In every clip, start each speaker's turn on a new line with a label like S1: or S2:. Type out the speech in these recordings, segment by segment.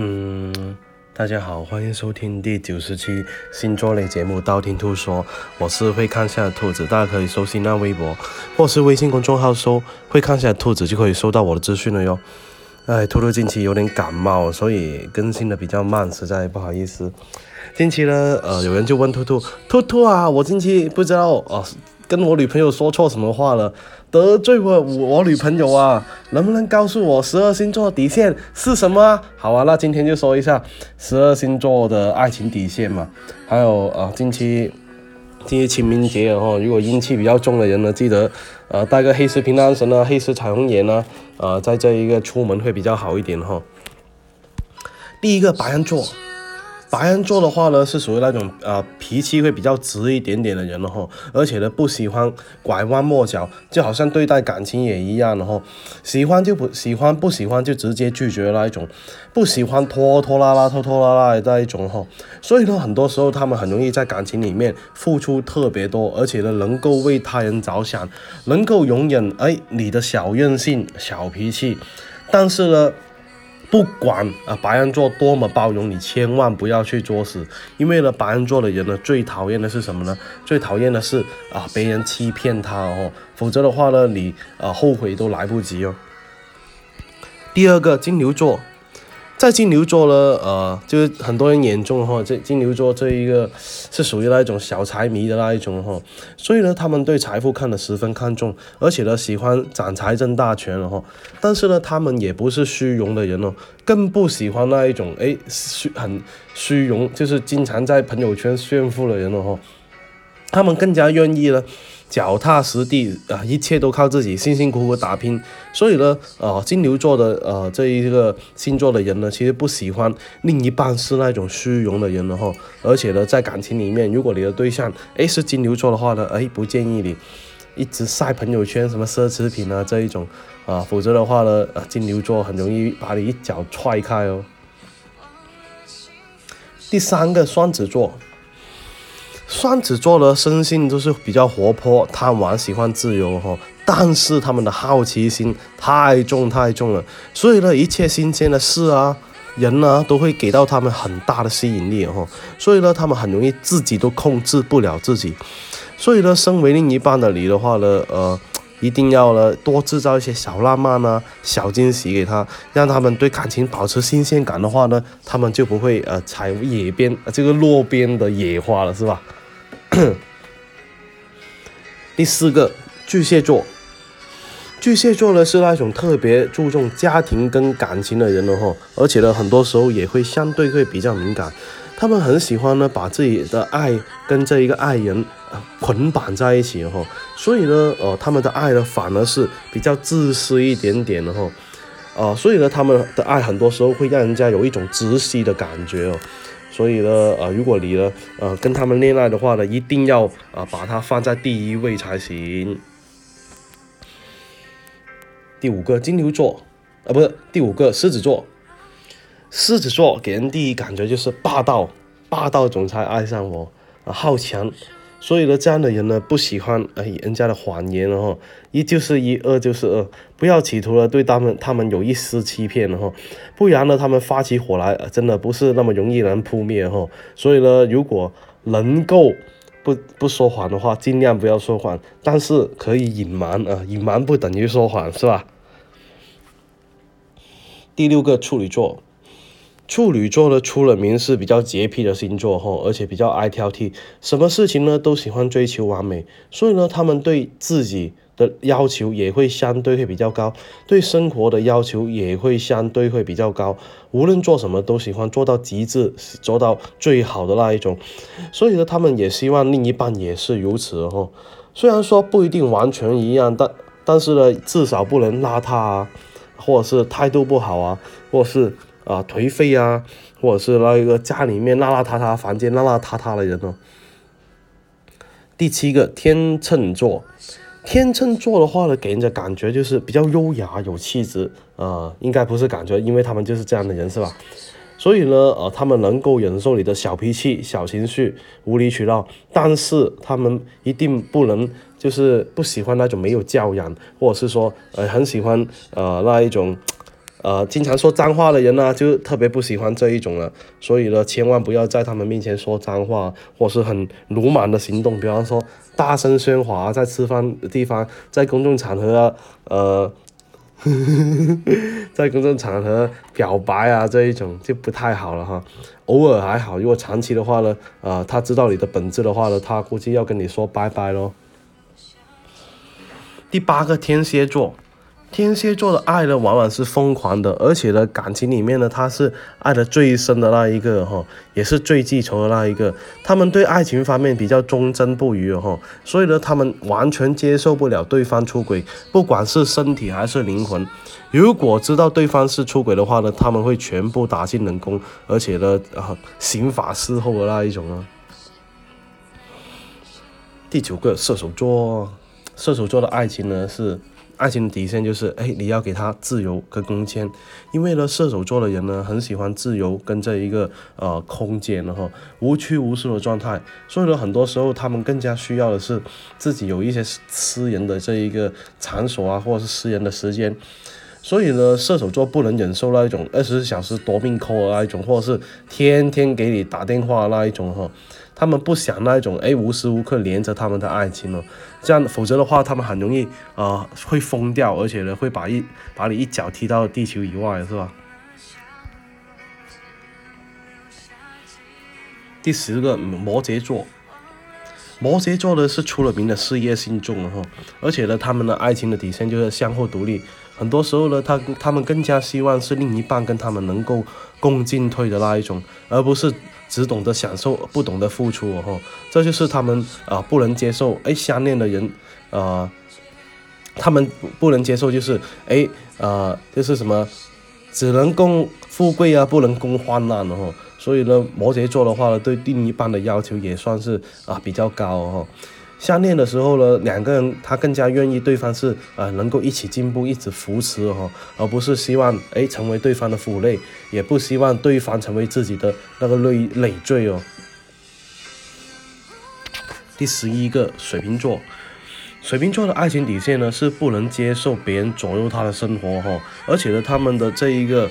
S1: 嗯，大家好，欢迎收听第九十期星座类节目《道听途说》，我是会看下的兔子，大家可以搜新浪微博或是微信公众号搜“会看下的兔子”，就可以收到我的资讯了哟。哎，兔兔近期有点感冒，所以更新的比较慢，实在不好意思。近期呢，呃，有人就问兔兔，兔兔啊，我近期不知道哦，跟我女朋友说错什么话了，得罪我我女朋友啊，能不能告诉我十二星座底线是什么？好啊，那今天就说一下十二星座的爱情底线嘛。还有啊，近期近期清明节哦，如果阴气比较重的人呢，记得呃带个黑石平安绳啊，黑石彩虹颜啊，呃，在这一个出门会比较好一点哈。第一个白羊座。白羊座的话呢，是属于那种呃脾气会比较直一点点的人了哈，而且呢不喜欢拐弯抹角，就好像对待感情也一样的哈，喜欢就不喜欢，不喜欢就直接拒绝那一种，不喜欢拖拖拉拉、拖拖拉拉的那一种哈，所以呢，很多时候他们很容易在感情里面付出特别多，而且呢能够为他人着想，能够容忍哎你的小任性、小脾气，但是呢。不管啊，白羊座多么包容，你千万不要去作死，因为呢，白羊座的人呢，最讨厌的是什么呢？最讨厌的是啊，别人欺骗他哦，否则的话呢，你啊后悔都来不及哦。第二个，金牛座。在金牛座呢，呃，就是很多人眼中哈，这金牛座这一个是属于那一种小财迷的那一种哈，所以呢，他们对财富看得十分看重，而且呢，喜欢掌财政大权了哈。但是呢，他们也不是虚荣的人哦，更不喜欢那一种哎虚很虚荣，就是经常在朋友圈炫富的人了哈。他们更加愿意呢。脚踏实地啊，一切都靠自己，辛辛苦苦打拼。所以呢，呃，金牛座的呃这一个星座的人呢，其实不喜欢另一半是那种虚荣的人了哈。而且呢，在感情里面，如果你的对象诶是金牛座的话呢，诶不建议你一直晒朋友圈什么奢侈品啊这一种啊，否则的话呢，呃金牛座很容易把你一脚踹开哦。第三个双子座。双子座的生性都是比较活泼、贪玩、喜欢自由哈，但是他们的好奇心太重太重了，所以呢，一切新鲜的事啊、人呢，都会给到他们很大的吸引力哈，所以呢，他们很容易自己都控制不了自己，所以呢，身为另一半的你的话呢，呃，一定要呢多制造一些小浪漫啊、小惊喜给他，让他们对感情保持新鲜感的话呢，他们就不会呃采野边这个路边的野花了，是吧？第四个巨蟹座，巨蟹座呢是那种特别注重家庭跟感情的人了哈，而且呢很多时候也会相对会比较敏感，他们很喜欢呢把自己的爱跟这一个爱人捆绑在一起哈，所以呢呃他们的爱呢反而是比较自私一点点的哈，啊所以呢他们的爱很多时候会让人家有一种窒息的感觉哦。所以呢，呃，如果你呢，呃，跟他们恋爱的话呢，一定要啊把它放在第一位才行。第五个金牛座，啊，不是第五个狮子座。狮子座给人第一感觉就是霸道，霸道总裁爱上我，啊，好强。所以呢，这样的人呢，不喜欢哎人家的谎言了哈，一就是一，二就是二，不要企图了对他们他们有一丝欺骗了哈，不然呢，他们发起火来，真的不是那么容易能扑灭哈。所以呢，如果能够不不说谎的话，尽量不要说谎，但是可以隐瞒啊，隐瞒不等于说谎，是吧？第六个处女座。处女座呢，出了名是比较洁癖的星座哈，而且比较爱挑剔，什么事情呢都喜欢追求完美，所以呢，他们对自己的要求也会相对会比较高，对生活的要求也会相对会比较高，无论做什么都喜欢做到极致，做到最好的那一种，所以呢，他们也希望另一半也是如此哈。虽然说不一定完全一样，但但是呢，至少不能邋遢啊，或者是态度不好啊，或是。啊，颓废啊，或者是那一个家里面邋邋遢遢，房间邋邋遢遢的人哦。第七个天秤座，天秤座的话呢，给人家感觉就是比较优雅有气质啊，应该不是感觉，因为他们就是这样的人，是吧？所以呢，呃，他们能够忍受你的小脾气、小情绪、无理取闹，但是他们一定不能就是不喜欢那种没有教养，或者是说呃很喜欢呃那一种。呃经常说脏话的人呢，就特别不喜欢这一种了。所以呢，千万不要在他们面前说脏话，或是很鲁莽的行动，比方说大声喧哗在吃饭的地方，在公众场合啊，呃。在公众场合表白啊，这一种就不太好了哈。偶尔还好，如果长期的话呢，呃，他知道你的本质的话呢，他估计要跟你说拜拜喽。第八个天蝎座。天蝎座的爱呢，往往是疯狂的，而且呢，感情里面呢，他是爱的最深的那一个哈，也是最记仇的那一个。他们对爱情方面比较忠贞不渝哈，所以呢，他们完全接受不了对方出轨，不管是身体还是灵魂。如果知道对方是出轨的话呢，他们会全部打进冷宫，而且呢，啊，刑法事后的那一种啊。第九个射手座，射手座的爱情呢是。爱情的底线就是，哎，你要给他自由跟空间，因为呢，射手座的人呢，很喜欢自由跟这一个呃空间，然后无拘无束的状态，所以呢，很多时候他们更加需要的是自己有一些私人的这一个场所啊，或者是私人的时间，所以呢，射手座不能忍受那一种二十四小时夺命 call 的那一种，或者是天天给你打电话那一种哈。他们不想那一种哎，无时无刻连着他们的爱情哦，这样否则的话，他们很容易啊会疯掉，而且呢会把一把你一脚踢到地球以外，是吧？第十个摩羯座，摩羯座呢是出了名的事业心重哈，而且呢他们的爱情的底线就是相互独立，很多时候呢他他们更加希望是另一半跟他们能够共进退的那一种，而不是。只懂得享受，不懂得付出哦，这就是他们啊不能接受哎相恋的人啊，他们不能接受就是哎啊就是什么只能共富贵啊，不能共患难哦，所以呢摩羯座的话呢，对另一半的要求也算是啊比较高哦。相恋的时候呢，两个人他更加愿意对方是呃能够一起进步，一直扶持哈，而不是希望哎成为对方的负累，也不希望对方成为自己的那个累累赘哦。第十一个水瓶座，水瓶座的爱情底线呢是不能接受别人左右他的生活哈，而且呢他们的这一个。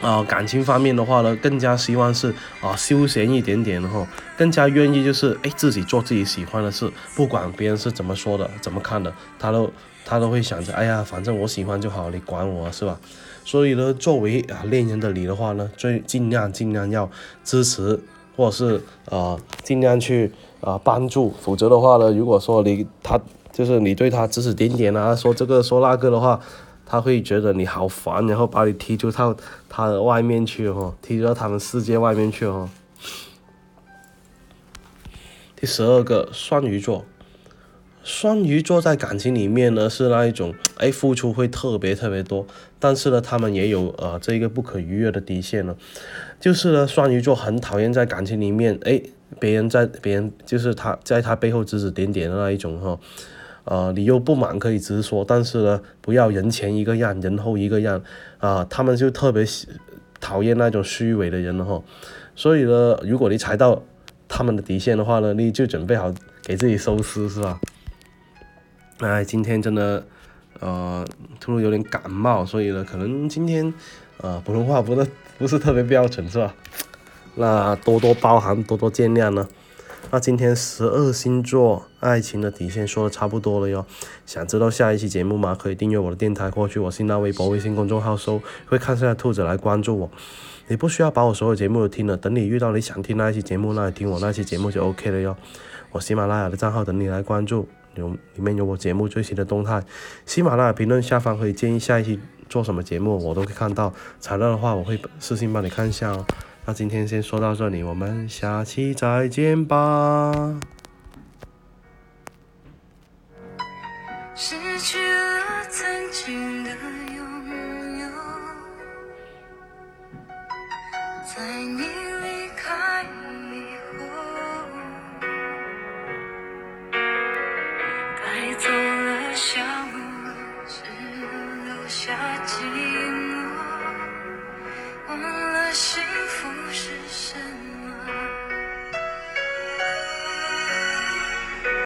S1: 啊，感情方面的话呢，更加希望是啊休闲一点点哈，更加愿意就是哎自己做自己喜欢的事，不管别人是怎么说的、怎么看的，他都他都会想着，哎呀，反正我喜欢就好，你管我是吧？所以呢，作为啊恋人的你的话呢，最尽量尽量要支持，或者是啊尽量去啊帮助，否则的话呢，如果说你他就是你对他指指点点啊，说这个说那个的话。他会觉得你好烦，然后把你踢出他他的外面去哦，踢到他们世界外面去哦。第十二个双鱼座，双鱼座在感情里面呢是那一种，哎，付出会特别特别多，但是呢，他们也有呃这一个不可逾越的底线呢，就是呢，双鱼座很讨厌在感情里面，哎，别人在别人就是他在他背后指指点点的那一种哈。呃，你又不满可以直说，但是呢，不要人前一个样，人后一个样，啊，他们就特别讨厌那种虚伪的人哈。所以呢，如果你踩到他们的底线的话呢，你就准备好给自己收尸是吧？哎，今天真的，呃，突然有点感冒，所以呢，可能今天，呃，普通话不是不是特别标准是吧？那多多包涵，多多见谅呢。那今天十二星座爱情的底线说的差不多了哟，想知道下一期节目吗？可以订阅我的电台，或去我新浪微博、微信公众号搜“会看下的兔子”来关注我。你不需要把我所有节目都听了，等你遇到你想听那一期节目，那你听我那期节目就 OK 了哟。我喜马拉雅的账号等你来关注，有里面有我节目最新的动态。喜马拉雅评论下方可以建议下一期做什么节目，我都可以看到。材料的话，我会私信帮你看一下哦。那今天先说到这里，我们下期再见吧。